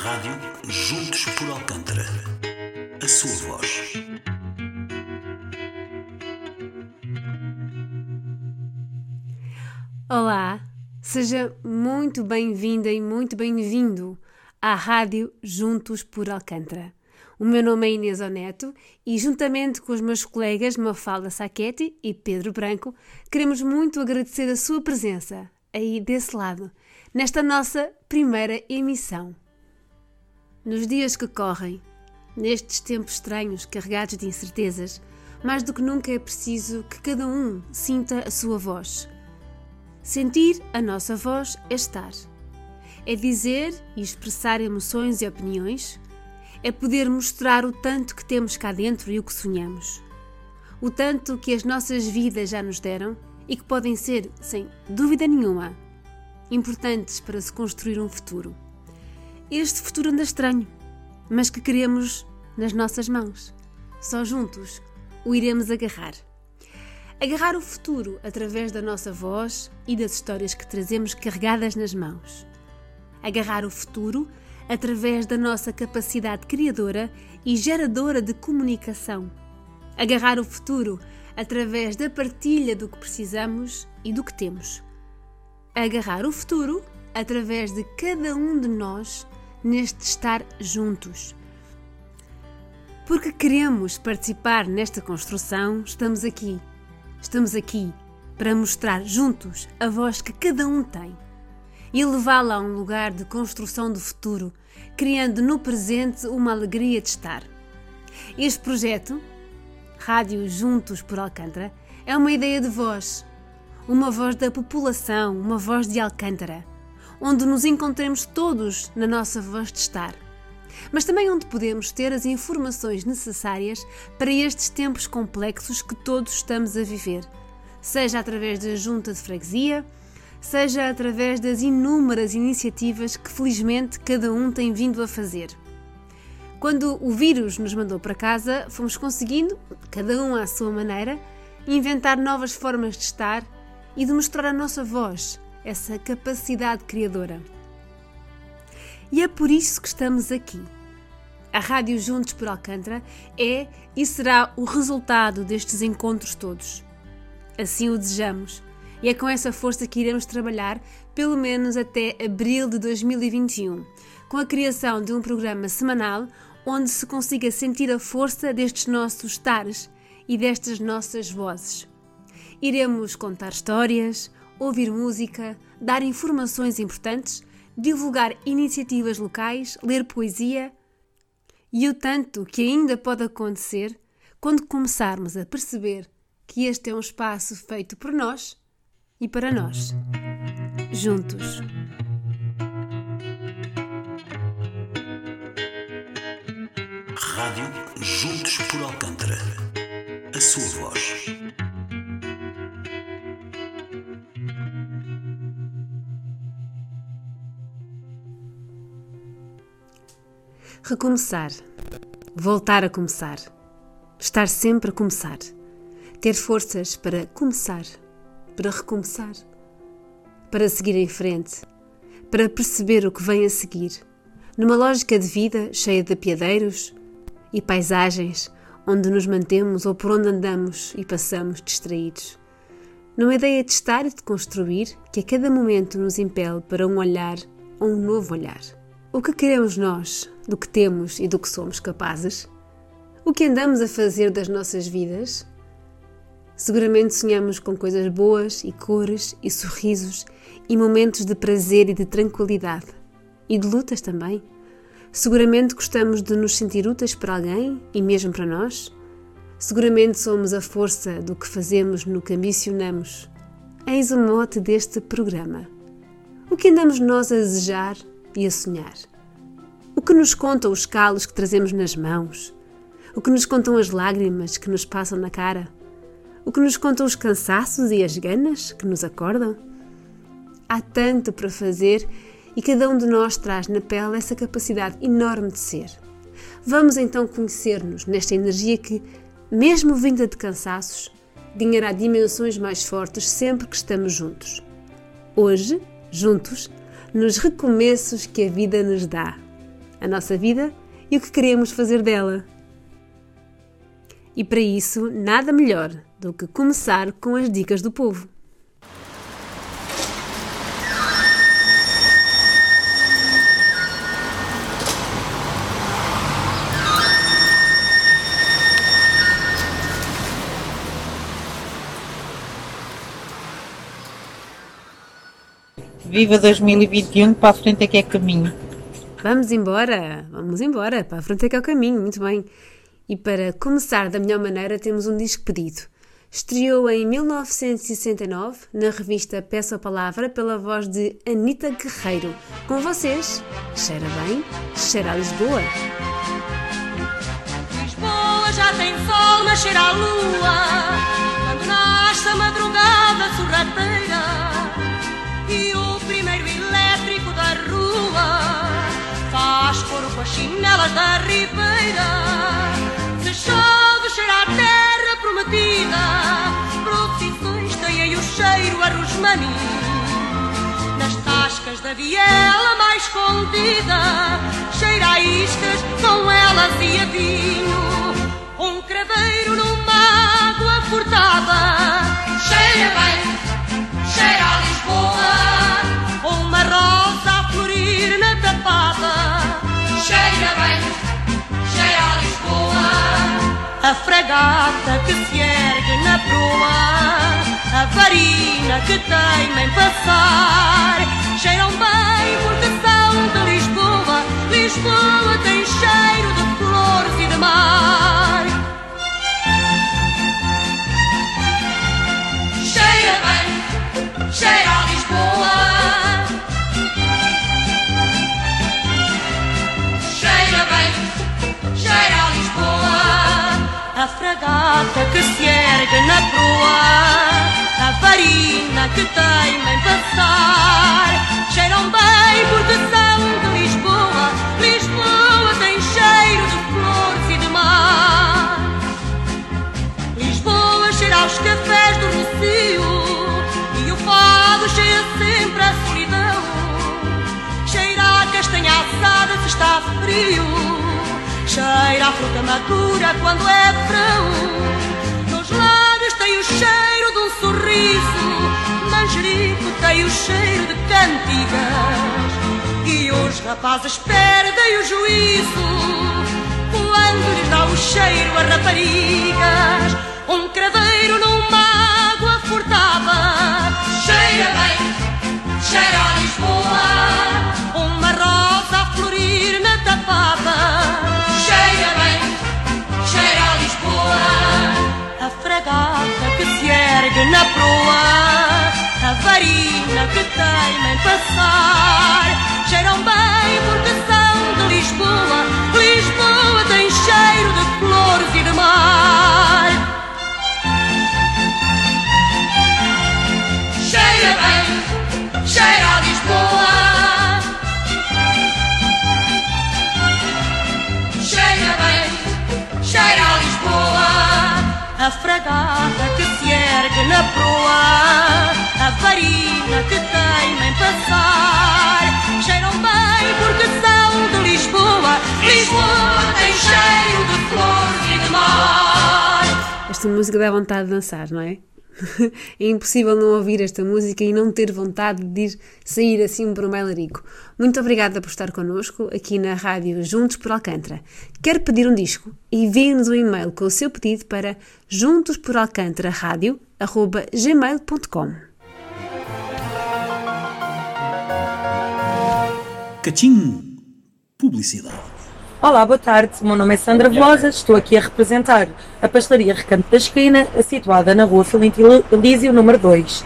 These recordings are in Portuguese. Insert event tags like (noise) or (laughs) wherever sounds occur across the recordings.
Rádio Juntos por Alcântara. A sua voz. Olá, seja muito bem-vinda e muito bem-vindo à Rádio Juntos por Alcântara. O meu nome é Inês Oneto e, juntamente com os meus colegas Mafalda Sacchetti e Pedro Branco, queremos muito agradecer a sua presença aí desse lado, nesta nossa primeira emissão. Nos dias que correm, nestes tempos estranhos carregados de incertezas, mais do que nunca é preciso que cada um sinta a sua voz. Sentir a nossa voz é estar. É dizer e expressar emoções e opiniões. É poder mostrar o tanto que temos cá dentro e o que sonhamos. O tanto que as nossas vidas já nos deram e que podem ser, sem dúvida nenhuma, importantes para se construir um futuro. Este futuro anda estranho, mas que queremos nas nossas mãos. Só juntos o iremos agarrar. Agarrar o futuro através da nossa voz e das histórias que trazemos carregadas nas mãos. Agarrar o futuro através da nossa capacidade criadora e geradora de comunicação. Agarrar o futuro através da partilha do que precisamos e do que temos. Agarrar o futuro através de cada um de nós neste estar juntos. Porque queremos participar nesta construção, estamos aqui. Estamos aqui para mostrar juntos a voz que cada um tem e levá-la a um lugar de construção do futuro, criando no presente uma alegria de estar. Este projeto, Rádio Juntos por Alcântara, é uma ideia de voz, uma voz da população, uma voz de Alcântara onde nos encontremos todos na nossa voz de estar, mas também onde podemos ter as informações necessárias para estes tempos complexos que todos estamos a viver, seja através da junta de freguesia, seja através das inúmeras iniciativas que felizmente cada um tem vindo a fazer. Quando o vírus nos mandou para casa, fomos conseguindo, cada um à sua maneira, inventar novas formas de estar e de mostrar a nossa voz essa capacidade criadora. E é por isso que estamos aqui. A Rádio Juntos por Alcântara é e será o resultado destes encontros todos. Assim o desejamos. E é com essa força que iremos trabalhar, pelo menos até abril de 2021, com a criação de um programa semanal onde se consiga sentir a força destes nossos estares e destas nossas vozes. Iremos contar histórias, ouvir música, dar informações importantes, divulgar iniciativas locais, ler poesia e o tanto que ainda pode acontecer quando começarmos a perceber que este é um espaço feito por nós e para nós, juntos. Rádio Juntos por Alcântara. A sua voz. Recomeçar. Voltar a começar. Estar sempre a começar. Ter forças para começar. Para recomeçar. Para seguir em frente. Para perceber o que vem a seguir. Numa lógica de vida cheia de apiadeiros e paisagens onde nos mantemos ou por onde andamos e passamos distraídos. Numa ideia de estar e de construir que a cada momento nos impele para um olhar ou um novo olhar. O que queremos nós do que temos e do que somos capazes? O que andamos a fazer das nossas vidas? Seguramente sonhamos com coisas boas e cores e sorrisos e momentos de prazer e de tranquilidade e de lutas também. Seguramente gostamos de nos sentir úteis para alguém e mesmo para nós. Seguramente somos a força do que fazemos no que ambicionamos. Eis o mote deste programa. O que andamos nós a desejar e a sonhar? O que nos contam os calos que trazemos nas mãos? O que nos contam as lágrimas que nos passam na cara? O que nos contam os cansaços e as ganas que nos acordam? Há tanto para fazer e cada um de nós traz na pele essa capacidade enorme de ser. Vamos então conhecer-nos nesta energia que, mesmo vinda de cansaços, ganhará dimensões mais fortes sempre que estamos juntos. Hoje, juntos, nos recomeços que a vida nos dá a nossa vida e o que queremos fazer dela. E para isso, nada melhor do que começar com as dicas do povo. Viva 2021, para a frente é que é caminho. Vamos embora, vamos embora, para a frente é que é o caminho, muito bem. E para começar da melhor maneira, temos um disco pedido. Estreou em 1969 na revista Peça a Palavra pela voz de Anita Guerreiro. Com vocês, cheira bem, cheira a Lisboa. Lisboa já tem sol, mas cheira a lua. Quando nasce a madrugada sorrateira e o faz coro com as chinelas da ribeira. Se chove, cheira a terra prometida. Procissões têm o cheiro a rosmani. Nas tascas da viela mais escondida, cheira a iscas com elas e a vinho. Um craveiro numa água furtada, cheira bem, cheira a Lisboa. Cheira bem, cheira a Lisboa. A fragata que se ergue na proa, a varina que teima em passar, cheiram bem porque são de Lisboa. Lisboa tem cheiro de flores e de mar. Cheira bem, cheira a Lisboa. A fragata que se ergue na proa, a varina que teima em passar, cheiram bem porque são de Lisboa. Lisboa tem cheiro de flores e de mar. Lisboa cheira aos cafés do Rocio e o fado cheira sempre a solidão. Cheira a castanha assada se está frio, cheira a fruta madura quando é verão. Nos lábios tem o cheiro de um sorriso, manjerico tem o cheiro de cantigas e os rapazes perdem o juízo quando lhes dá o cheiro a raparigas. Um craveiro numa água furtada, cheira bem, cheira a A fragata que se ergue na proa, a varina que teima em passar, cheiram bem porque são de Lisboa. Lisboa tem cheiro de flores e de mar. A fragata que se ergue na proa, a varina que teima em passar, cheiram bem porque são de Lisboa. Lisboa tem cheiro de flores e de mar. Esta música dá vontade de dançar, não é? (laughs) É impossível não ouvir esta música e não ter vontade de ir sair assim para o bailarico. Muito obrigada por estar connosco aqui na rádio Juntos por Alcântara. Quer pedir um disco? Envie-nos um e-mail com o seu pedido para juntosporalcantara.gmail.com Cachim. Publicidade. Olá, boa tarde. O meu nome é Sandra Velosa. Estou aqui a representar a pastelaria Recanto da Esquina, situada na rua Filinto Elísio, número 2. Uh,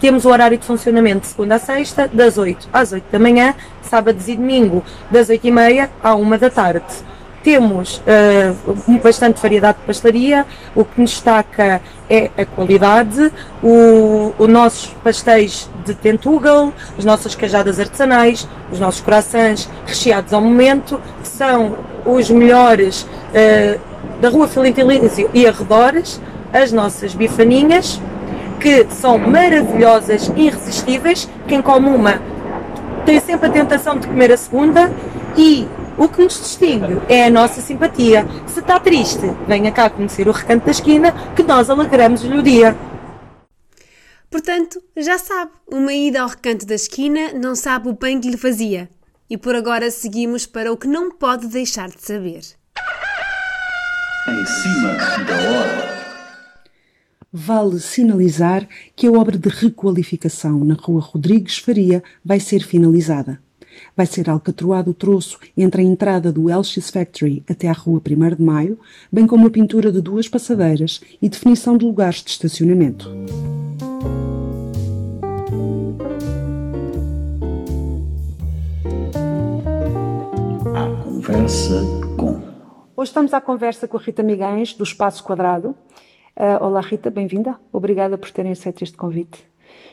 temos o horário de funcionamento de segunda a sexta, das 8 às 8 da manhã, sábados e domingo, das 8 e meia à 1 da tarde. Temos uh, bastante variedade de pastelaria, o que nos destaca é a qualidade, o, os nossos pastéis de tentugal, as nossas cajadas artesanais, os nossos corações recheados ao momento, são os melhores uh, da Rua Filinto Elísio e arredores, as nossas bifaninhas, que são maravilhosas irresistíveis. Quem come uma tem sempre a tentação de comer a segunda e O que nos distingue é a nossa simpatia. Se está triste, venha cá conhecer o recanto da esquina que nós alegramos-lhe o dia. Portanto, já sabe, uma ida ao recanto da esquina não sabe o bem que lhe fazia. E por agora seguimos para o que não pode deixar de saber. Em cima da hora. Vale sinalizar que a obra de requalificação na Rua Rodrigues Faria vai ser finalizada. Vai ser alcatroado o troço entre a entrada do LX Factory até à Rua 1 de Maio, bem como a pintura de duas passadeiras e definição de lugares de estacionamento. À conversa com. Hoje estamos à conversa com a Rita Miguens, do Espaço Quadrado. Ah, olá Rita, bem-vinda. Obrigada por terem aceito este convite.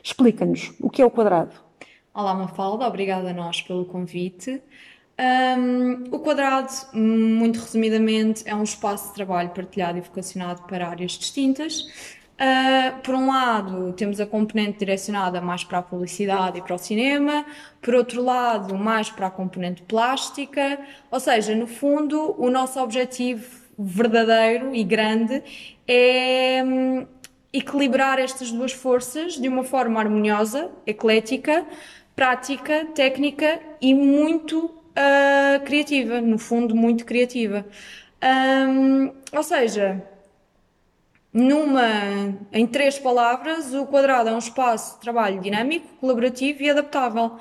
Explica-nos, o que é o quadrado? Olá Mafalda, obrigada a nós pelo convite. Um, o quadrado, muito resumidamente, é um espaço de trabalho partilhado e vocacionado para áreas distintas. Uh, por um lado, temos a componente direcionada mais para a publicidade e para o cinema, por outro lado, mais para a componente plástica, ou seja, no fundo, o nosso objetivo verdadeiro e grande é hum, equilibrar estas duas forças de uma forma harmoniosa, eclética, prática, técnica e muito uh, criativa, no fundo, muito criativa. Um, ou seja, numa, em três palavras, o quadrado é um espaço de trabalho dinâmico, colaborativo e adaptável uh,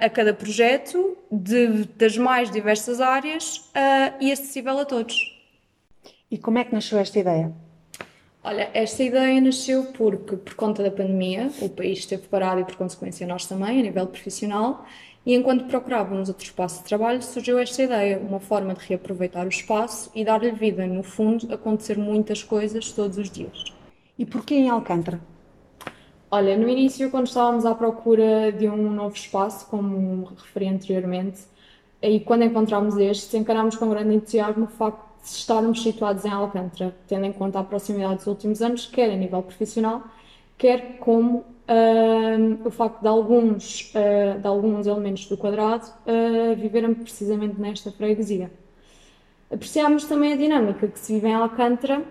a cada projeto, de, das mais diversas áreas uh, e acessível a todos. E como é que nasceu esta ideia? Olha, esta ideia nasceu porque, por conta da pandemia, o país esteve parado e, por consequência, nós também, a nível profissional, e enquanto procurávamos outro espaço de trabalho, surgiu esta ideia, uma forma de reaproveitar o espaço e dar-lhe vida, no fundo, acontecer muitas coisas todos os dias. E porquê em Alcântara? Olha, no início, quando estávamos à procura de um novo espaço, como referi anteriormente, e quando encontramos este, encarámos com grande entusiasmo o facto de estarmos situados em Alcântara, tendo em conta a proximidade dos últimos anos, quer a nível profissional, quer como uh, o facto de alguns, uh, de alguns elementos do quadrado uh, viverem precisamente nesta freguesia. Apreciámos também a dinâmica que se vive em Alcântara,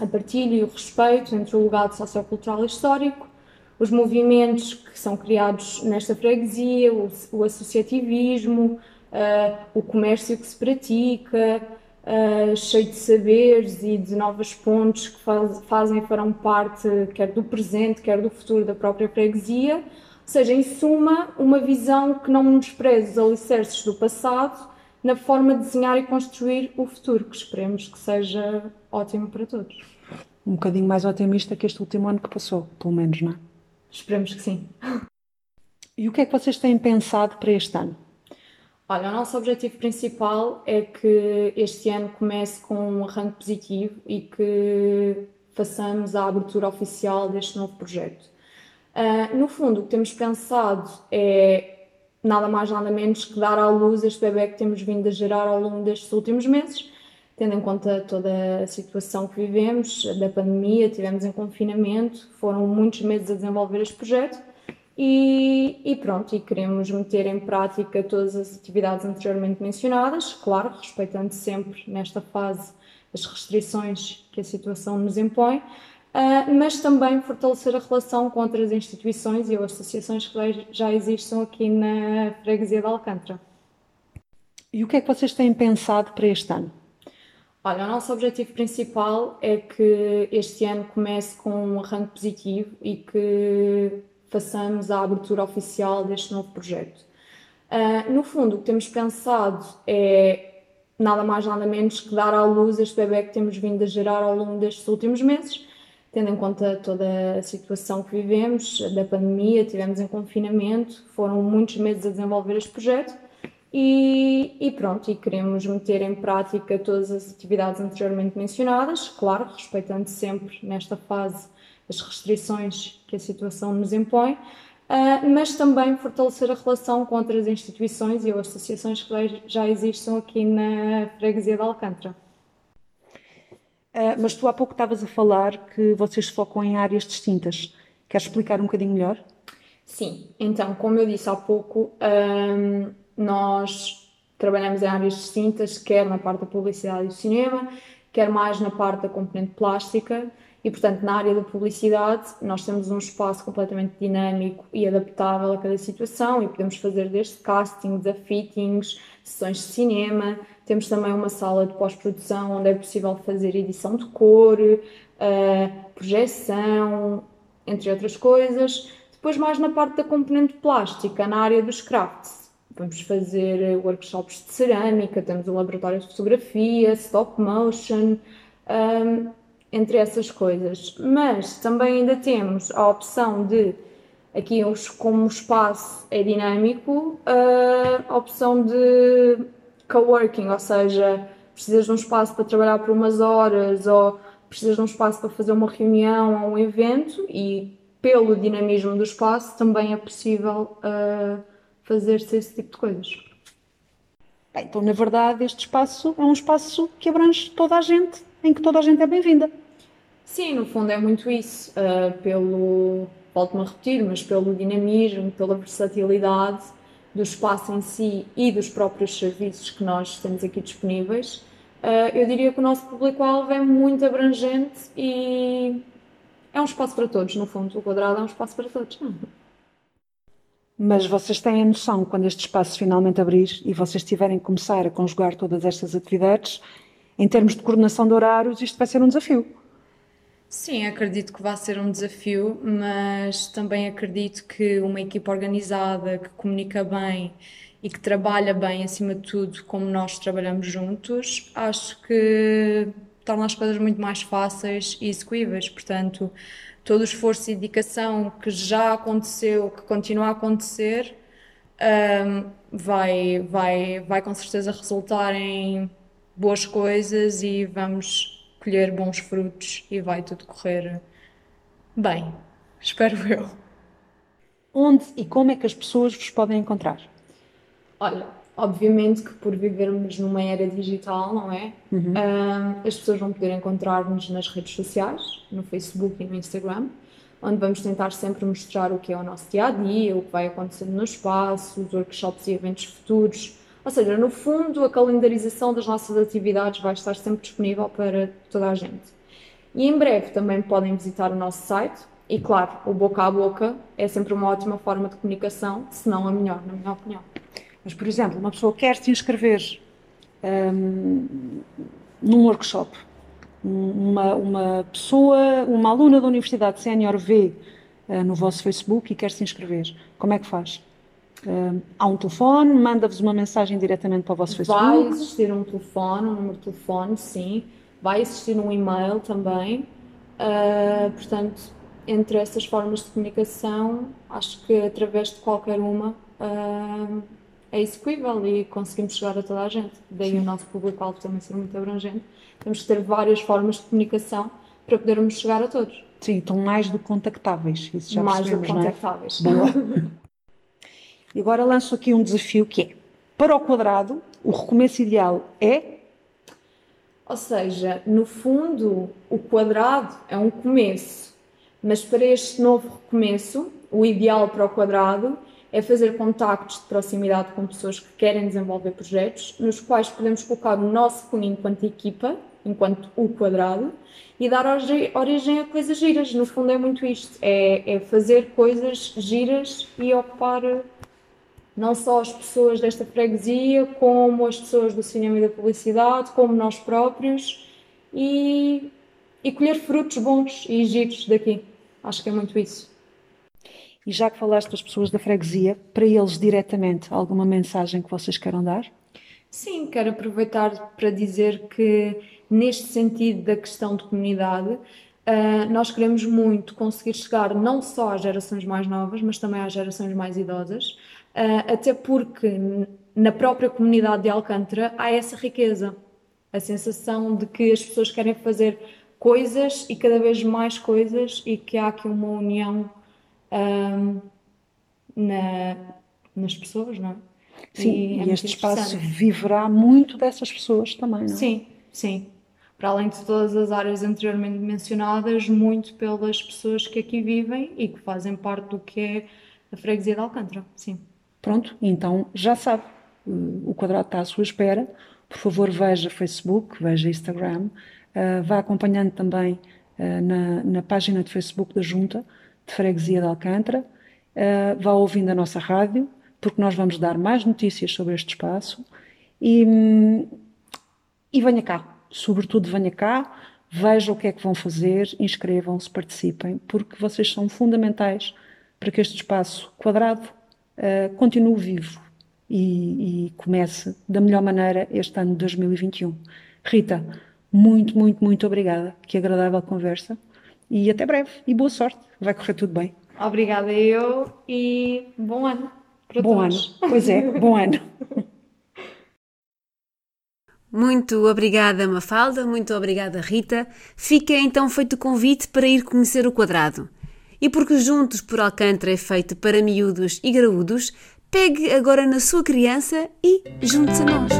a partilha e o respeito entre o legado sociocultural e histórico, os movimentos que são criados nesta freguesia, o, o associativismo, o comércio que se pratica, uh, cheio de saberes e de novas pontes que faz, fazem e farão parte quer do presente, quer do futuro da própria freguesia. Ou seja, em suma, uma visão que não despreze os alicerces do passado na forma de desenhar e construir o futuro, que esperemos que seja ótimo para todos. Um bocadinho mais otimista que este último ano que passou, pelo menos, não é? Esperemos que sim. E o que é que vocês têm pensado para este ano? Olha, o nosso objetivo principal é que este ano comece com um arranque positivo e que façamos a abertura oficial deste novo projeto. Uh, no fundo, o que temos pensado é nada mais nada menos que dar à luz este bebê que temos vindo a gerar ao longo destes últimos meses, tendo em conta toda a situação que vivemos, da pandemia, tivemos em confinamento, foram muitos meses a desenvolver este projeto e, e, pronto, e queremos meter em prática todas as atividades anteriormente mencionadas, claro, respeitando sempre nesta fase as restrições que a situação nos impõe, uh, mas também fortalecer a relação com outras instituições e associações que já existam aqui na freguesia de Alcântara. E o que é que vocês têm pensado para este ano? Olha, o nosso objetivo principal é que este ano comece com um arranque positivo e que façamos a abertura oficial deste novo projeto. Uh, no fundo, o que temos pensado é nada mais nada menos que dar à luz este bebê que temos vindo a gerar ao longo destes últimos meses, tendo em conta toda a situação que vivemos, da pandemia, tivemos em confinamento, foram muitos meses a desenvolver este projeto e, e, pronto, e queremos meter em prática todas as atividades anteriormente mencionadas, claro, respeitando sempre nesta fase as restrições que a situação nos impõe, uh, mas também fortalecer a relação com outras instituições e associações que já existam aqui na freguesia de Alcântara. Uh, mas tu há pouco estavas a falar que vocês focam em áreas distintas. Queres explicar um bocadinho melhor? Sim, então, como eu disse há pouco, nós trabalhamos em áreas distintas, quer na parte da publicidade e do cinema, quer mais na parte da componente plástica. E, portanto, na área da publicidade, nós temos um espaço completamente dinâmico e adaptável a cada situação e podemos fazer desde castings a fittings, sessões de cinema. Temos também uma sala de pós-produção onde é possível fazer edição de cor, uh, projeção, entre outras coisas. Depois, mais na parte da componente plástica, na área dos crafts. Vamos fazer workshops de cerâmica, temos um laboratório de fotografia, stop motion. Um, entre essas coisas. Mas também ainda temos a opção de, aqui como o espaço é dinâmico, a opção de coworking, ou seja, precisas de um espaço para trabalhar por umas horas ou precisas de um espaço para fazer uma reunião ou um evento e pelo dinamismo do espaço também é possível uh, fazer-se esse tipo de coisas. Bem, então, na verdade, este espaço é um espaço que abrange toda a gente, em que toda a gente é bem-vinda. Sim, no fundo é muito isso, uh, pelo, volto-me a repetir, mas pelo dinamismo, pela versatilidade do espaço em si e dos próprios serviços que nós temos aqui disponíveis. Uh, eu diria que o nosso público-alvo é muito abrangente e é um espaço para todos, no fundo, o quadrado é um espaço para todos. Mas vocês têm a noção, quando este espaço finalmente abrir e vocês tiverem que começar a conjugar todas estas atividades, em termos de coordenação de horários, isto vai ser um desafio. Sim, acredito que vai ser um desafio, mas também acredito que uma equipa organizada, que comunica bem e que trabalha bem, acima de tudo, como nós trabalhamos juntos, acho que torna as coisas muito mais fáceis e execuíveis. Portanto, todo o esforço e dedicação que já aconteceu, que continua a acontecer, um, vai, vai, vai com certeza resultar em boas coisas e vamos colher bons frutos e vai tudo correr bem. Espero eu. Onde e como é que as pessoas vos podem encontrar? Olha, obviamente que por vivermos numa era digital, não é? Uhum. Uh, as pessoas vão poder encontrar-nos nas redes sociais, no Facebook e no Instagram, onde vamos tentar sempre mostrar o que é o nosso dia a dia, o que vai acontecendo no espaço, os workshops e eventos futuros. Ou seja, no fundo, a calendarização das nossas atividades vai estar sempre disponível para toda a gente. E em breve também podem visitar o nosso site. E claro, o boca a boca é sempre uma ótima forma de comunicação, se não a melhor, na minha opinião. Mas, por exemplo, uma pessoa quer se inscrever um, num workshop, uma, uma pessoa, uma aluna da Universidade Sénior vê uh, no vosso Facebook e quer se inscrever, como é que faz? Uh, há um telefone, manda-vos uma mensagem diretamente para o vosso Facebook? Vai existir um telefone, um número de telefone, sim. Vai existir um e-mail também. Uh, portanto, entre essas formas de comunicação, acho que através de qualquer uma uh, é execuível e conseguimos chegar a toda a gente. Daí Sim. o nosso público-alvo também ser muito abrangente. Temos que ter várias formas de comunicação para podermos chegar a todos. Sim, estão mais do que contactáveis. Isso já mais do que é? contactáveis. É? Boa. (laughs) e agora lanço aqui um desafio que é, para o quadrado, o recomeço ideal é? Ou seja, no fundo, o quadrado é um começo, mas para este novo recomeço, o ideal para o quadrado é fazer contactos de proximidade com pessoas que querem desenvolver projetos, nos quais podemos colocar o nosso cunho enquanto equipa, enquanto o quadrado, e dar origem a coisas giras. No fundo é muito isto, é, é fazer coisas giras e ocupar não só as pessoas desta freguesia, como as pessoas do cinema e da publicidade, como nós próprios, e, e colher frutos bons e giros daqui. Acho que é muito isso. E já que falaste das pessoas da freguesia, para eles diretamente, alguma mensagem que vocês queiram dar? Sim, quero aproveitar para dizer que, neste sentido da questão de comunidade, uh, nós queremos muito conseguir chegar não só às gerações mais novas, mas também às gerações mais idosas, até porque na própria comunidade de Alcântara há essa riqueza, a sensação de que as pessoas querem fazer coisas e cada vez mais coisas e que há aqui uma união um, na, nas pessoas, não é? Sim, e, é e este espaço viverá muito dessas pessoas também, não é? Sim, sim. Para além de todas as áreas anteriormente mencionadas, muito pelas pessoas que aqui vivem e que fazem parte do que é a freguesia de Alcântara, sim. Pronto, então já sabe. o quadrado está à sua espera. Por favor, veja Facebook, veja Instagram, uh, vá acompanhando também uh, na, na, página de Facebook da Junta de Freguesia de Alcântara, vá ouvindo a nossa rádio, porque nós vamos dar mais notícias sobre este espaço e, e venha cá, sobretudo venha cá, veja o que é que vão fazer, inscrevam-se, participem, porque vocês são fundamentais para que este espaço quadrado uh, continue vivo e, e comece da melhor maneira este ano de 2021. Rita, muito, muito, muito obrigada. Que agradável conversa. E até breve. E boa sorte. Vai correr tudo bem. Obrigada eu e bom ano. bom todos. ano. Pois é, bom ano. (laughs) Muito obrigada, Mafalda. Muito obrigada, Rita. Fica então feito o convite para ir conhecer o quadrado. E porque Juntos por Alcântara é feito para miúdos e graúdos, Pegue agora na sua criança e junte-se a nós.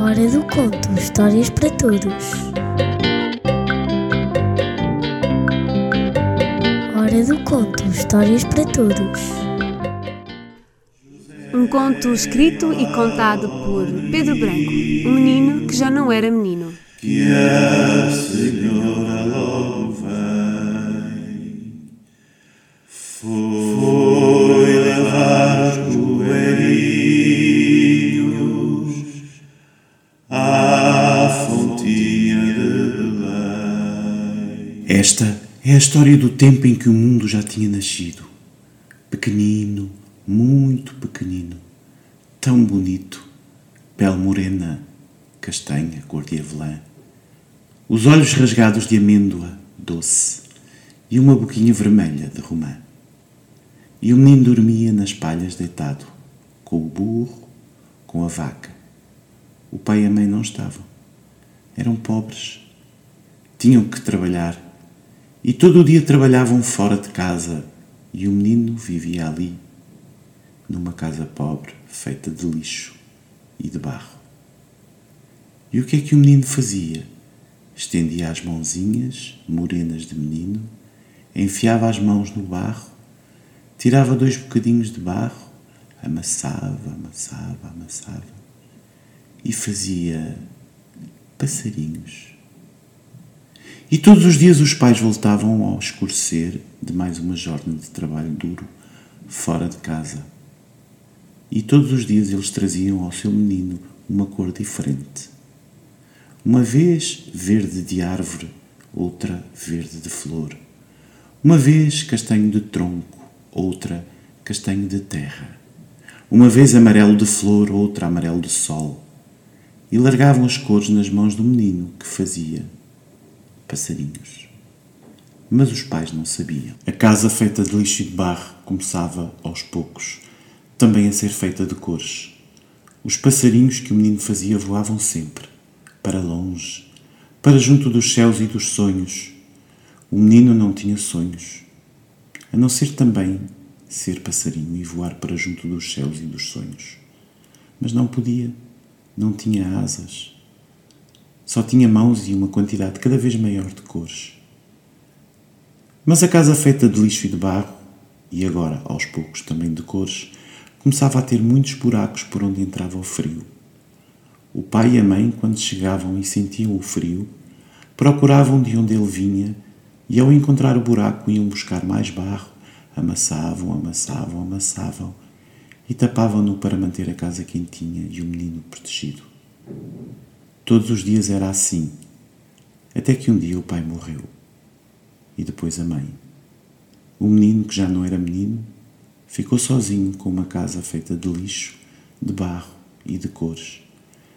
Hora do conto, histórias para todos. Hora do conto, histórias para todos. Um conto escrito e contado por Pedro Branco, um menino que já não era menino. Que a senhora logo Foi levar os coelhinhos à fontinha de Belém. Esta é a história do tempo em que o mundo já tinha nascido. Pequenino, muito pequenino, tão bonito, pele morena, castanha, cor de avelã, os olhos rasgados de amêndoa doce e uma boquinha vermelha de romã. E o menino dormia nas palhas deitado, com o burro, com a vaca. O pai e a mãe não estavam. Eram pobres. Tinham que trabalhar. E todo o dia trabalhavam fora de casa. E o menino vivia ali, numa casa pobre, feita de lixo e de barro. E o que é que o menino fazia? Estendia as mãozinhas, morenas de menino, enfiava as mãos no barro tirava dois bocadinhos de barro, amassava, amassava, amassava e fazia passarinhos. E todos os dias os pais voltavam ao escurecer de mais uma jornada de trabalho duro fora de casa. E todos os dias eles traziam ao seu menino uma cor diferente. Uma vez verde de árvore, outra verde de flor. Uma vez castanho de tronco, outra castanho de terra. Uma vez amarelo de flor, outra amarelo de sol. E largavam as cores nas mãos do menino que fazia passarinhos. Mas os pais não sabiam. A casa feita de lixo e de barro começava, aos poucos, também a ser feita de cores. Os passarinhos que o menino fazia voavam sempre, para longe, para junto dos céus e dos sonhos. O menino não tinha sonhos a não ser também ser passarinho e voar para junto dos céus e dos sonhos. Mas não podia, não tinha asas. Só tinha mãos e uma quantidade cada vez maior de cores. Mas a casa feita de lixo e de barro, e agora aos poucos também de cores, começava a ter muitos buracos por onde entrava o frio. O pai e a mãe, quando chegavam e sentiam o frio, procuravam de onde ele vinha e ao encontrar o buraco iam buscar mais barro, amassavam, amassavam, amassavam. E tapavam-no para manter a casa quentinha e o menino protegido. Todos os dias era assim, até que um dia o pai morreu. E depois a mãe. O menino, que já não era menino, ficou sozinho com uma casa feita de lixo, de barro e de cores,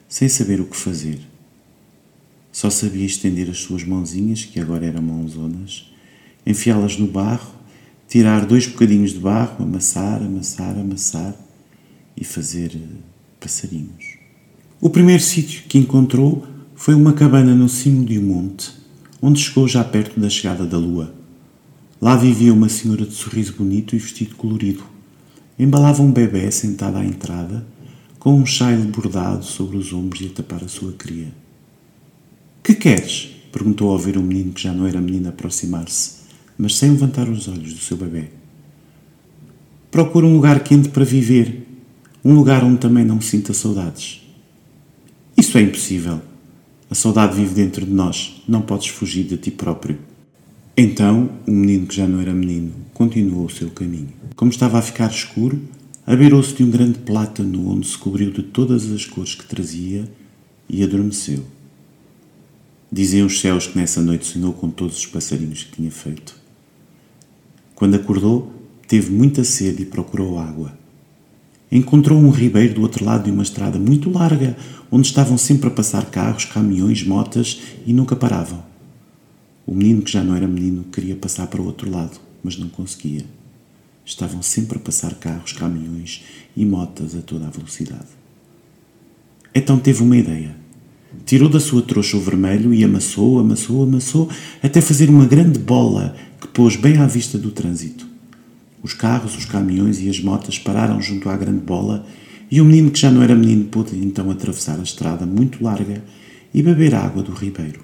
sem saber o que fazer só sabia estender as suas mãozinhas, que agora eram mãozonas, enfiá-las no barro, tirar dois bocadinhos de barro, amassar, amassar, amassar e fazer eh, passarinhos. O primeiro sítio que encontrou foi uma cabana no cimo de um monte, onde chegou já perto da chegada da lua. Lá vivia uma senhora de sorriso bonito e vestido colorido. Embalava um bebê sentado à entrada, com um chale bordado sobre os ombros e a tapar a sua cria. Que queres? perguntou ao ver o menino que já não era menino aproximar-se, mas sem levantar os olhos do seu bebê. Procura um lugar quente para viver, um lugar onde também não sinta saudades. Isso é impossível. A saudade vive dentro de nós, não podes fugir de ti próprio. Então, o menino que já não era menino continuou o seu caminho. Como estava a ficar escuro, abeirou-se de um grande plátano onde se cobriu de todas as cores que trazia e adormeceu. Diziam os céus que nessa noite sonhou com todos os passarinhos que tinha feito. Quando acordou, teve muita sede e procurou água. Encontrou um ribeiro do outro lado de uma estrada muito larga, onde estavam sempre a passar carros, caminhões, motas e nunca paravam. O menino, que já não era menino, queria passar para o outro lado, mas não conseguia. Estavam sempre a passar carros, caminhões e motas a toda a velocidade. Então teve uma ideia. Tirou da sua trouxa o vermelho e amassou, amassou, amassou, até fazer uma grande bola que pôs bem à vista do trânsito. Os carros, os caminhões e as motas pararam junto à grande bola e o menino, que já não era menino, pôde então atravessar a estrada muito larga e beber a água do ribeiro.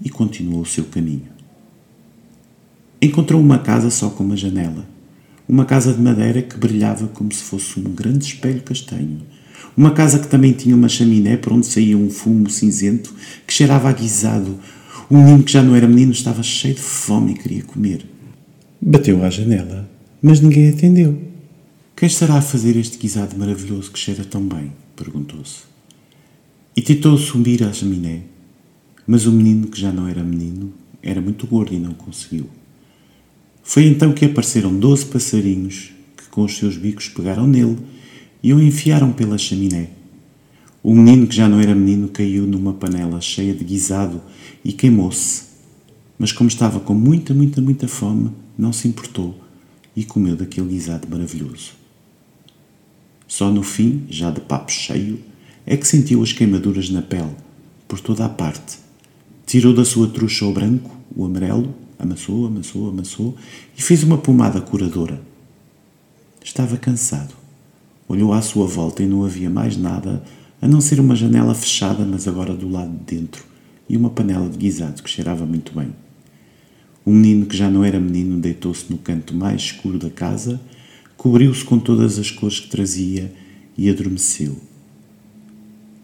E continuou o seu caminho. Encontrou uma casa só com uma janela. Uma casa de madeira que brilhava como se fosse um grande espelho castanho. Uma casa que também tinha uma chaminé por onde saía um fumo cinzento que cheirava a guisado. O menino, que já não era menino, estava cheio de fome e queria comer. Bateu à janela, mas ninguém atendeu. Quem estará a fazer este guisado maravilhoso que cheira tão bem? perguntou-se. E tentou subir à chaminé, mas o menino, que já não era menino, era muito gordo e não conseguiu. Foi então que apareceram doze passarinhos que, com os seus bicos, pegaram nele e o enfiaram pela chaminé. O menino, que já não era menino, caiu numa panela cheia de guisado e queimou-se. Mas, como estava com muita, muita, muita fome, não se importou e comeu daquele guisado maravilhoso. Só no fim, já de papo cheio, é que sentiu as queimaduras na pele, por toda a parte. Tirou da sua trouxa o branco, o amarelo, amassou, amassou, amassou e fez uma pomada curadora. Estava cansado. Olhou à sua volta e não havia mais nada a não ser uma janela fechada, mas agora do lado de dentro, e uma panela de guisado que cheirava muito bem. O menino, que já não era menino, deitou-se no canto mais escuro da casa, cobriu-se com todas as cores que trazia e adormeceu.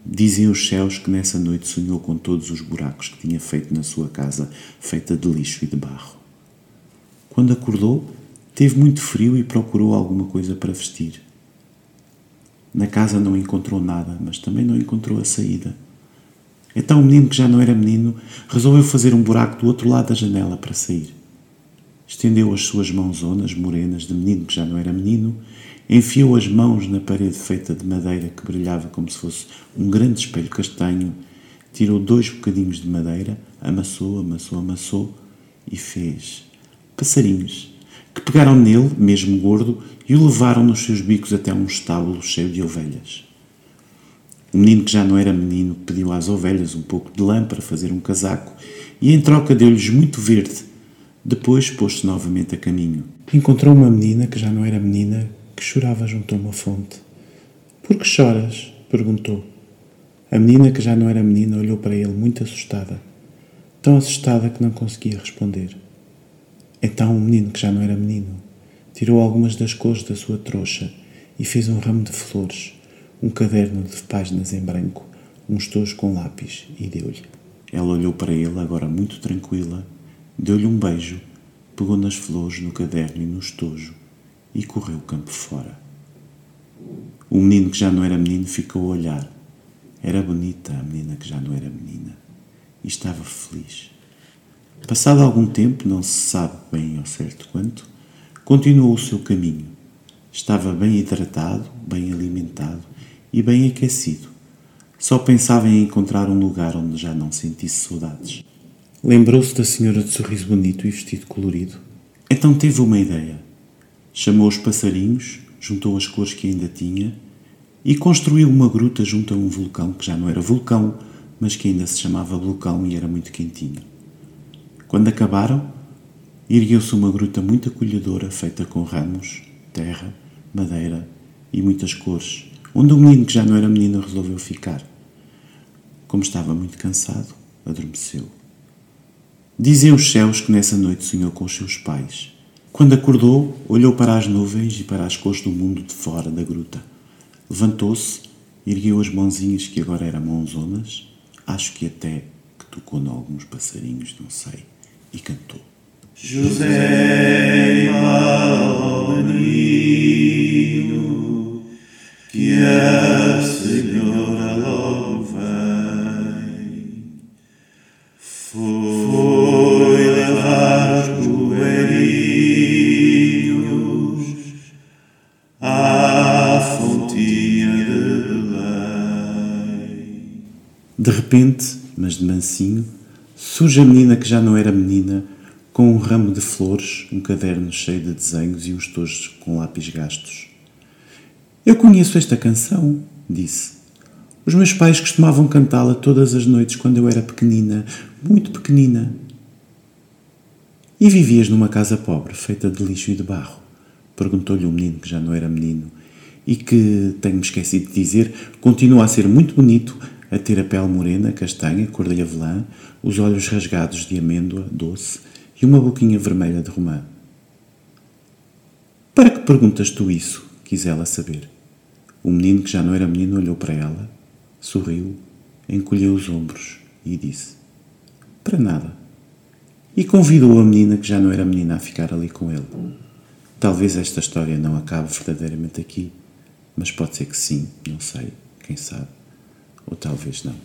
Dizem os céus que nessa noite sonhou com todos os buracos que tinha feito na sua casa, feita de lixo e de barro. Quando acordou, teve muito frio e procurou alguma coisa para vestir. Na casa não encontrou nada, mas também não encontrou a saída. Então o menino, que já não era menino, resolveu fazer um buraco do outro lado da janela para sair. Estendeu as suas mãozonas morenas de menino que já não era menino, enfiou as mãos na parede feita de madeira que brilhava como se fosse um grande espelho castanho, tirou dois bocadinhos de madeira, amassou, amassou, amassou e fez passarinhos que pegaram nele, mesmo gordo, e o levaram nos seus bicos até um estábulo cheio de ovelhas. O menino, que já não era menino, pediu às ovelhas um pouco de lã para fazer um casaco e, em troca, deu-lhes muito verde. Depois pôs-se novamente a caminho. Encontrou uma menina, que já não era menina, que chorava junto a uma fonte. Por que choras? perguntou. A menina, que já não era menina, olhou para ele muito assustada. Tão assustada que não conseguia responder. Então o menino, que já não era menino, tirou algumas das cores da sua trouxa e fez um ramo de flores um caderno de páginas em branco, um estojo com lápis e deu-lhe. Ela olhou para ele, agora muito tranquila, deu-lhe um beijo, pegou nas flores, no caderno e no estojo e correu campo fora. O menino que já não era menino ficou a olhar. Era bonita a menina que já não era menina e estava feliz. Passado algum tempo, não se sabe bem ao certo quanto, continuou o seu caminho. Estava bem hidratado, bem alimentado e bem aquecido. Só pensava em encontrar um lugar onde já não sentisse saudades. Lembrou-se da senhora de sorriso bonito e vestido colorido. Então teve uma ideia. Chamou os passarinhos, juntou as cores que ainda tinha e construiu uma gruta junto a um vulcão que já não era vulcão, mas que ainda se chamava vulcão e era muito quentinho. Quando acabaram, ergueu-se uma gruta muito acolhedora feita com ramos, terra, madeira e muitas cores onde o menino, que já não era menino, resolveu ficar. Como estava muito cansado, adormeceu. Dizem os céus que nessa noite sonhou com os seus pais. Quando acordou, olhou para as nuvens e para as cores do mundo de fora da gruta. Levantou-se, ergueu as mãozinhas que agora eram mãozonas, acho que até que tocou em alguns passarinhos, não sei, e cantou. José ao menino, que a Senhora logo vem. Foi levar os coelhinhos à fontinha de Belém. De repente, mas de mansinho, surge a menina que já não era menina, com um ramo de flores, um caderno cheio de desenhos e uns tojos com lápis gastos. Eu conheço esta canção, disse. Os meus pais costumavam cantá-la todas as noites quando eu era pequenina, muito pequenina. E vivias numa casa pobre, feita de lixo e de barro? Perguntou-lhe o menino que já não era menino e que, tenho-me esquecido de dizer, continua a ser muito bonito, a ter a pele morena, castanha, cor de avelã, os olhos rasgados de amêndoa doce e uma boquinha vermelha de romã. Para que perguntas tu isso? quis ela saber. O menino, que já não era menino, olhou para ela, sorriu, encolheu os ombros e disse: Para nada. E convidou a menina, que já não era menina, a ficar ali com ele. Talvez esta história não acabe verdadeiramente aqui, mas pode ser que sim, não sei, quem sabe. Ou talvez não.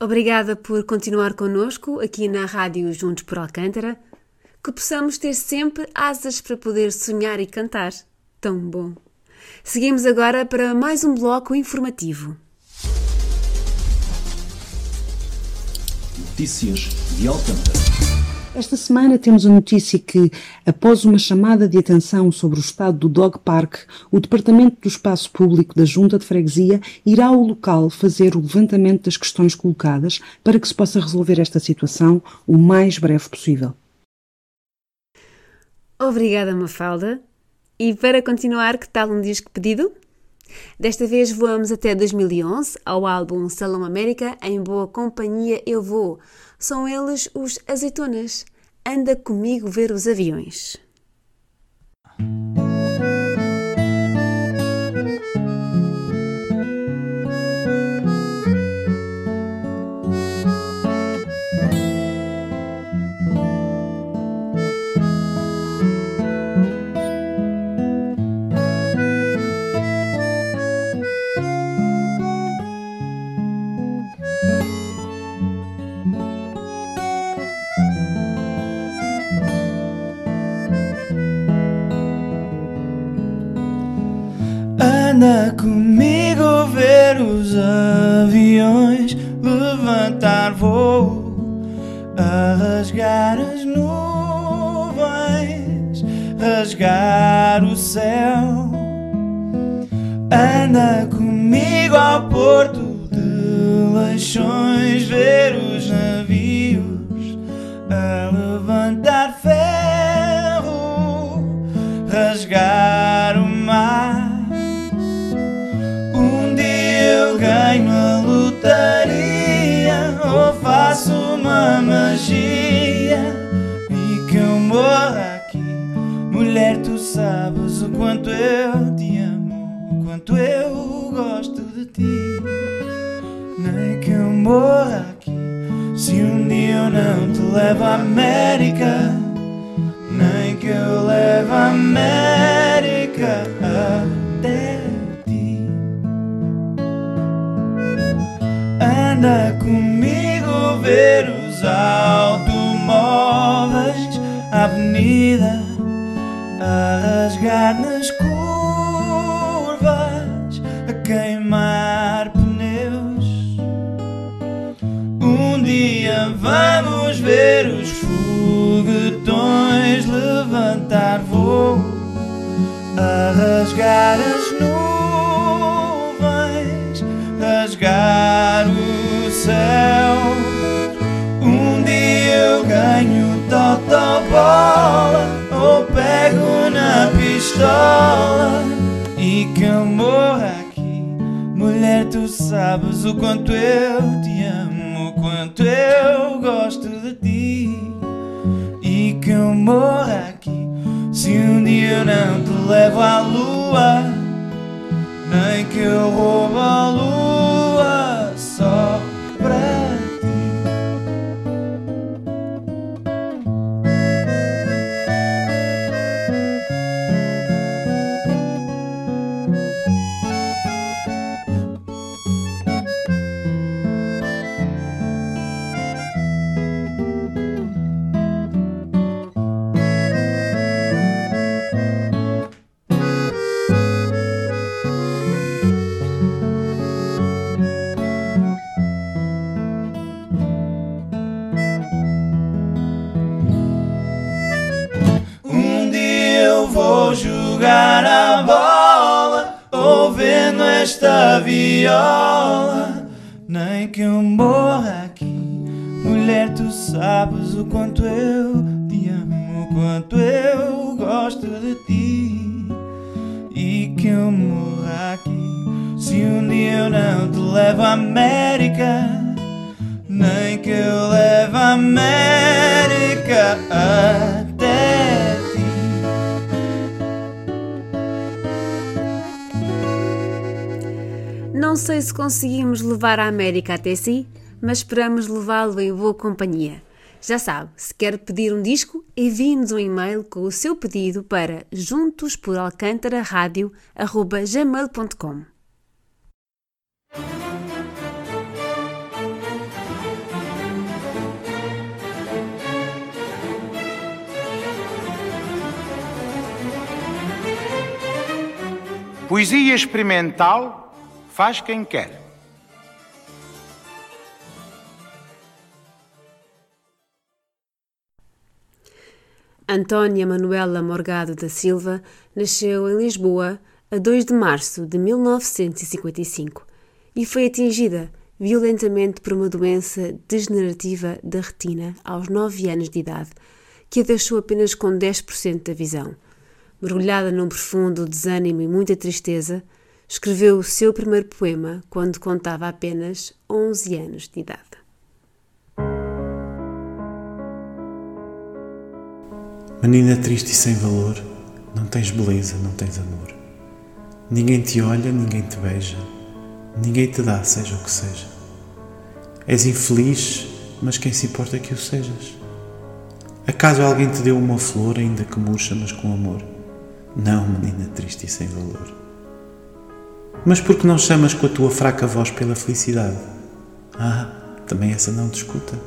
Obrigada por continuar connosco aqui na Rádio Juntos por Alcântara. Que possamos ter sempre asas para poder sonhar e cantar. Tão bom! Seguimos agora para mais um bloco informativo. Notícias de Alcântara. Esta semana temos a notícia que, após uma chamada de atenção sobre o estado do Dog Park, o Departamento do Espaço Público da Junta de Freguesia irá ao local fazer o levantamento das questões colocadas para que se possa resolver esta situação o mais breve possível. Obrigada, Mafalda. E para continuar, que tal um disco pedido? Desta vez voamos até 2011 ao álbum Salão América, em boa companhia eu vou. São eles os Azeitonas. Anda comigo ver os aviões. Anda comigo ver os aviões levantar voo, a rasgar as nuvens, rasgar o céu. Anda comigo ao porto de Leixões ver sabes o quanto eu te amo, o quanto eu gosto de ti. Nem que eu morra aqui se um dia eu não te levo à América. Nem que eu leve a América até ti. Anda comigo ver os automóveis, avenida a rasgar nas curvas, a queimar pneus. Um dia vamos ver os foguetões levantar voo, a rasgar as nuvens, e que eu morra aqui. Mulher, tu sabes o quanto eu te amo, o quanto eu gosto de ti. E que eu morra aqui, dia eu não te levo à lua, nem que eu roubo a lua levo à América. Nem que eu leve a América até ti. Não sei se conseguimos levar a América até si, mas esperamos levá-lo em boa companhia. Já sabe, se quer pedir um disco, envie-nos um e-mail com o seu pedido para juntosporalcantara.radio.gmail.com Poesia experimental faz quem quer. Antônia Manuela Morgado da Silva nasceu em Lisboa a 2 de março de 1955 e foi atingida violentamente por uma doença degenerativa da retina aos 9 anos de idade, que a deixou apenas com 10% da visão. Mergulhada num profundo desânimo e muita tristeza, escreveu o seu primeiro poema quando contava apenas 11 anos de idade. Menina triste e sem valor, não tens beleza, não tens amor. Ninguém te olha, ninguém te beija, ninguém te dá, seja o que seja. És infeliz, mas quem se importa que o sejas? Acaso alguém te deu uma flor, ainda que murcha, mas com amor? Não, menina triste e sem valor. Mas por que não chamas com a tua fraca voz pela felicidade? Ah, também essa não te escuta.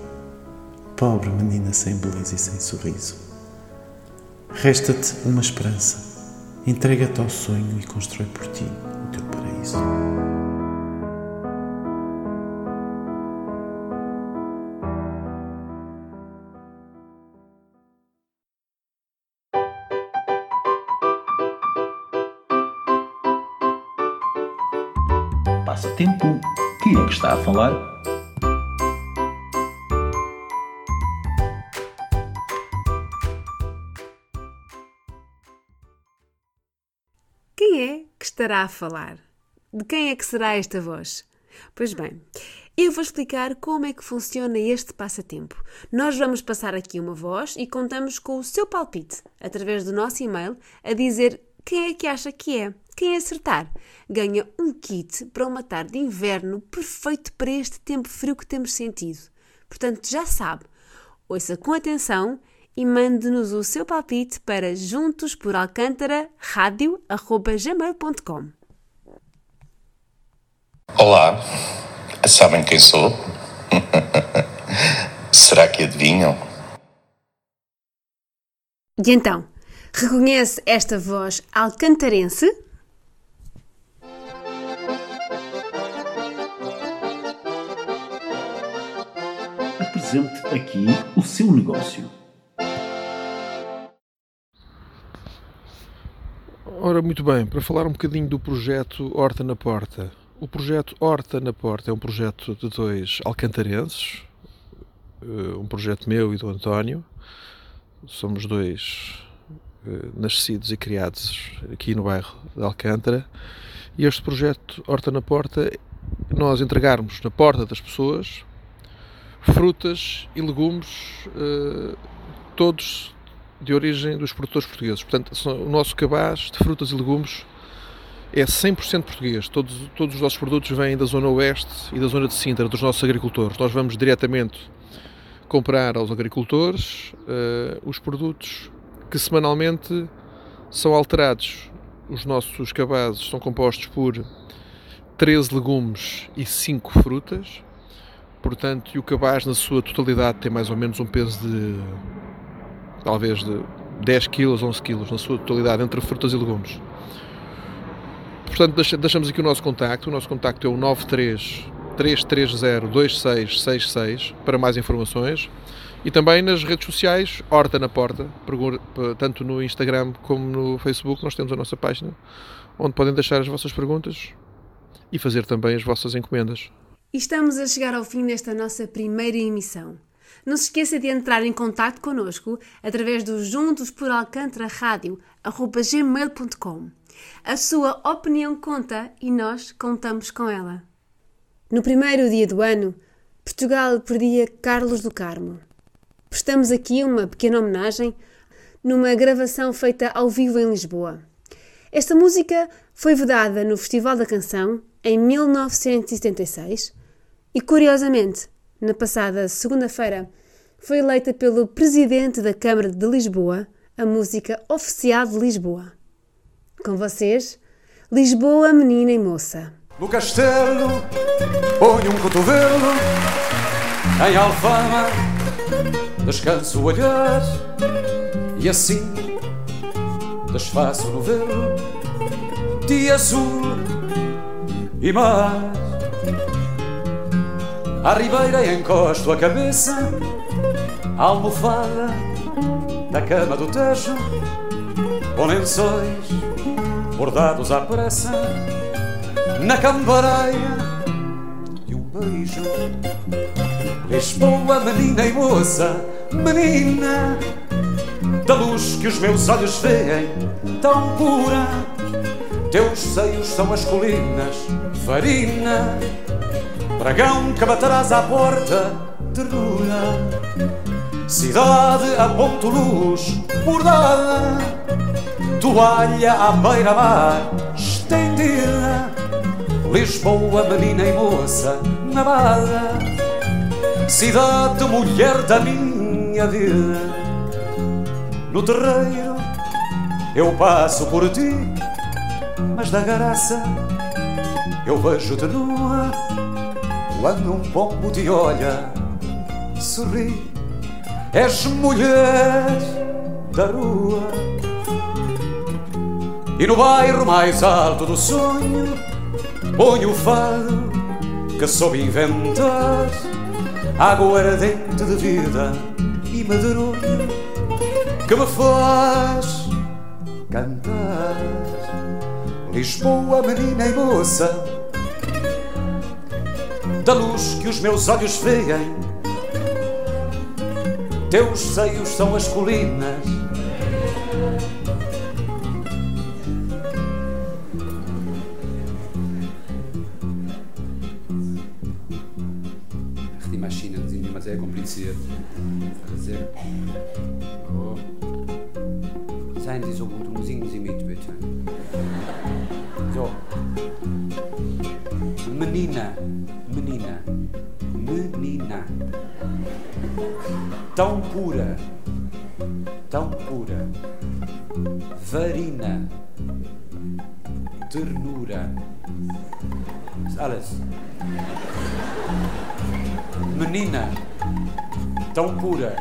Pobre menina sem beleza e sem sorriso. Resta-te uma esperança. Entrega-te ao sonho e constrói por ti o teu paraíso. Tempo. Quem é que está a falar? Quem é que estará a falar? De quem é que será esta voz? Pois bem, eu vou explicar como é que funciona este passatempo. Nós vamos passar aqui uma voz e contamos com o seu palpite, através do nosso e-mail, a dizer quem é que acha que é. Quem acertar ganha um kit para uma tarde de inverno perfeito para este tempo frio que temos sentido. Portanto, já sabe, ouça com atenção e mande-nos o seu palpite para juntosporalcantara.radio.gmail.com Olá, sabem quem sou? (laughs) Será que adivinham? E então, reconhece esta voz alcantarense? Apresente aqui o seu negócio. Ora, muito bem, para falar um bocadinho do projeto Horta na Porta. O projeto Horta na Porta é um projeto de dois alcantarenses, eh, um projeto meu e do António. Somos dois eh, nascidos e criados aqui no bairro de Alcântara. E este projeto Horta na Porta, nós entregarmos na porta das pessoas frutas e legumes, eh, todos de origem dos produtores portugueses. Portanto, o nosso cabaz de frutas e legumes é 100% português. Todos, todos os nossos produtos vêm da zona oeste e da zona de Sintra, dos nossos agricultores. Nós vamos diretamente comprar aos agricultores uh, os produtos que semanalmente são alterados. Os nossos cabazes são compostos por 13 legumes e 5 frutas. Portanto, e o cabaz na sua totalidade tem mais ou menos um peso de talvez de 10 kg, 11 kg na sua totalidade entre frutas e legumes. Portanto, deixamos aqui o nosso contacto. O nosso contacto é o 93 330 2666 para mais informações. E também nas redes sociais, Horta na Porta, tanto no Instagram como no Facebook, nós temos a nossa página, onde podem deixar as vossas perguntas e fazer também as vossas encomendas. E estamos a chegar ao fim desta nossa primeira emissão. Não se esqueça de entrar em contato connosco através do Juntos por Alcântara Rádio, gmail.com. A sua opinião conta e nós contamos com ela. No primeiro dia do ano, Portugal perdia Carlos do Carmo. Prestamos aqui uma pequena homenagem numa gravação feita ao vivo em Lisboa. Esta música foi vedada no Festival da Canção em 1976 e, curiosamente, na passada segunda-feira, foi eleita pelo Presidente da Câmara de Lisboa a música oficial de Lisboa. Com vocês, Lisboa, menina e moça. No castelo, ponho um cotovelo, em alfama, descanso o olhar, e assim desfaço o novelo de azul e mar. À ribeira encosto a cabeça, a almofada da cama do tejo, com lençóis bordados à pressa, na cambareia de um beijo. Lisboa, menina e moça, menina, da luz que os meus olhos veem, tão pura. Teus seios são as colinas, farina Dragão que baterás à porta, ternura. Cidade a ponto luz bordada. Toalha à beira-mar estendida. Lisboa, menina e moça, navada Cidade, mulher da minha vida. No terreiro eu passo por ti Mas da graça eu vejo-te nua quando um pombo te olha, sorri, és mulher da rua. E no bairro mais alto do sonho, ponho o fado que soube inventar, água ardente de vida e medronho que me faz cantar. Lisboa, menina e moça da luz que os meus olhos veem. Teus seios são as colinas. Sind immer sehr kompliziert. Sehr. Oh. So gut und singen tão pura, tão pura, varina, ternura, alles. Menina, tão pura,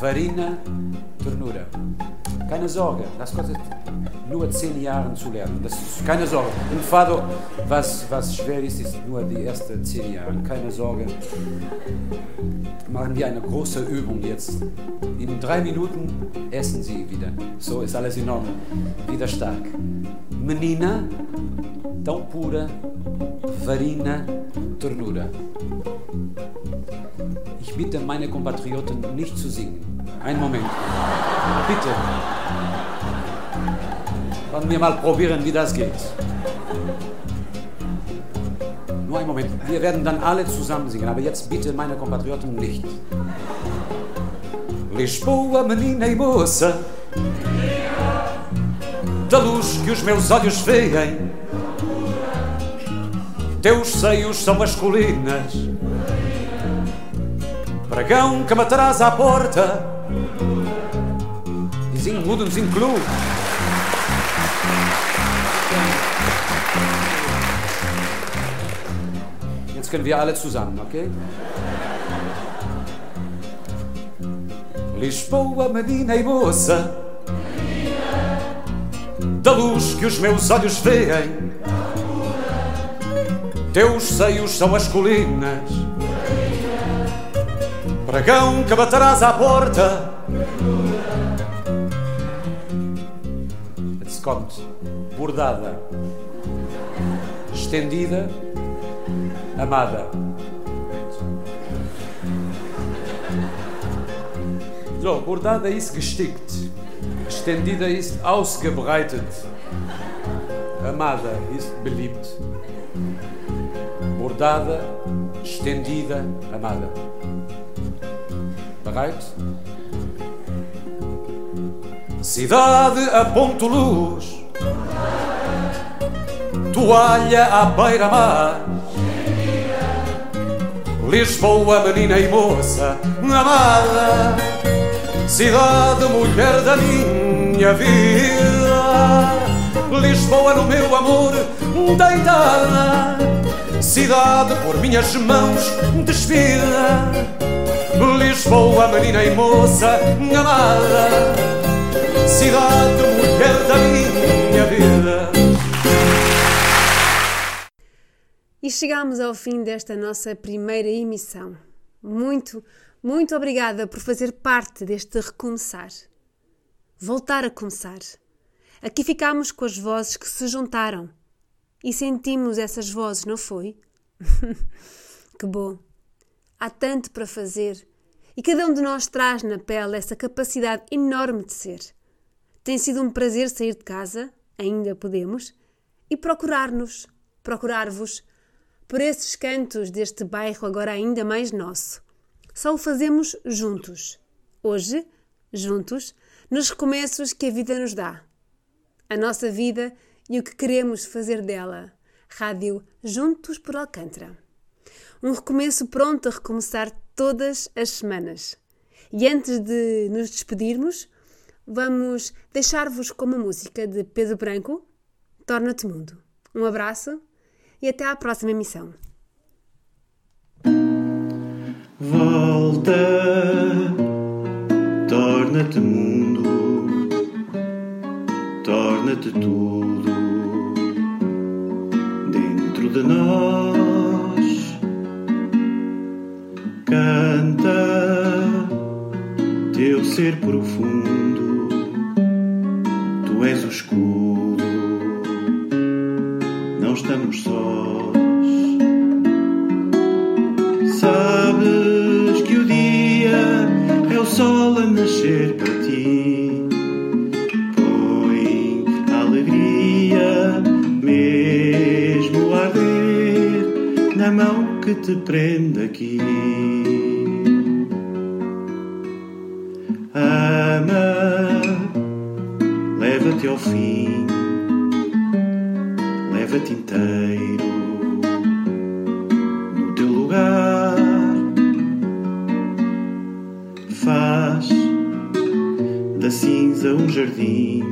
varina, ternura. Keine Sorge, das kostet nur zehn Jahren zu lernen. Das ist keine Sorge. Im Fado, was, was schwer ist, ist nur die ersten zehn Jahre. Keine Sorge. Machen wir eine große Übung jetzt. In drei Minuten essen Sie wieder. So ist alles in Ordnung. Wieder stark. Menina, tão pura, varina, ternura. Ich bitte meine Kompatrioten nicht zu singen. Einen Moment. Bitte. Wollen wir mal probieren, wie das geht. Nur einen Moment. Wir werden dann alle zusammen singen, aber jetzt bitte meine Kompatrioten nicht. Lisboa, menina e moça, da luz que os meus olhos veem. Teus seios são as colinas, pregão que matarás à porta. Dizem mudo-nos Jetzt können wir alle zusammen, okay? Lisboa, menina e moça, da luz que os meus olhos veem. Teus seios são as colinas, pregão que baterás à porta. Kommt bordada, estendida, amada. So, bordada ist gestickt, estendida ist ausgebreitet, amada ist beliebt. Bordada, estendida, amada. Bereit? Cidade a ponto luz, toalha à beira-mar. Lisboa, menina e moça, amada. Cidade, mulher da minha vida Lisboa no meu amor deitada Cidade por minhas mãos despida Lisboa, menina e moça amada Cidade, mulher da minha vida E chegamos ao fim desta nossa primeira emissão. Muito, muito obrigada por fazer parte deste recomeçar. Voltar a começar. Aqui ficámos com as vozes que se juntaram e sentimos essas vozes, não foi? (laughs) que bom! Há tanto para fazer e cada um de nós traz na pele essa capacidade enorme de ser. Tem sido um prazer sair de casa, ainda podemos, e procurar-nos, procurar-vos, por esses cantos deste bairro agora ainda mais nosso só o fazemos juntos. Hoje, juntos, nos recomeços que a vida nos dá. A nossa vida e o que queremos fazer dela. Rádio Juntos por Alcântara. Um recomeço pronto a recomeçar todas as semanas. E antes de nos despedirmos, vamos deixar-vos com uma música de Pedro Branco, Torna-te Mundo. Um abraço e até à próxima emissão. Volta, torna-te mundo, torna-te tudo dentro de nós. Canta teu ser profundo, tu és o escudo, não estamos sós. Sabes que o dia é o sol a nascer para ti. Põe a alegria, mesmo a arder, na mão que te prende aqui. Ama, leva-te ao fim, leva-te inteiro no teu lugar. Faz da cinza um jardim,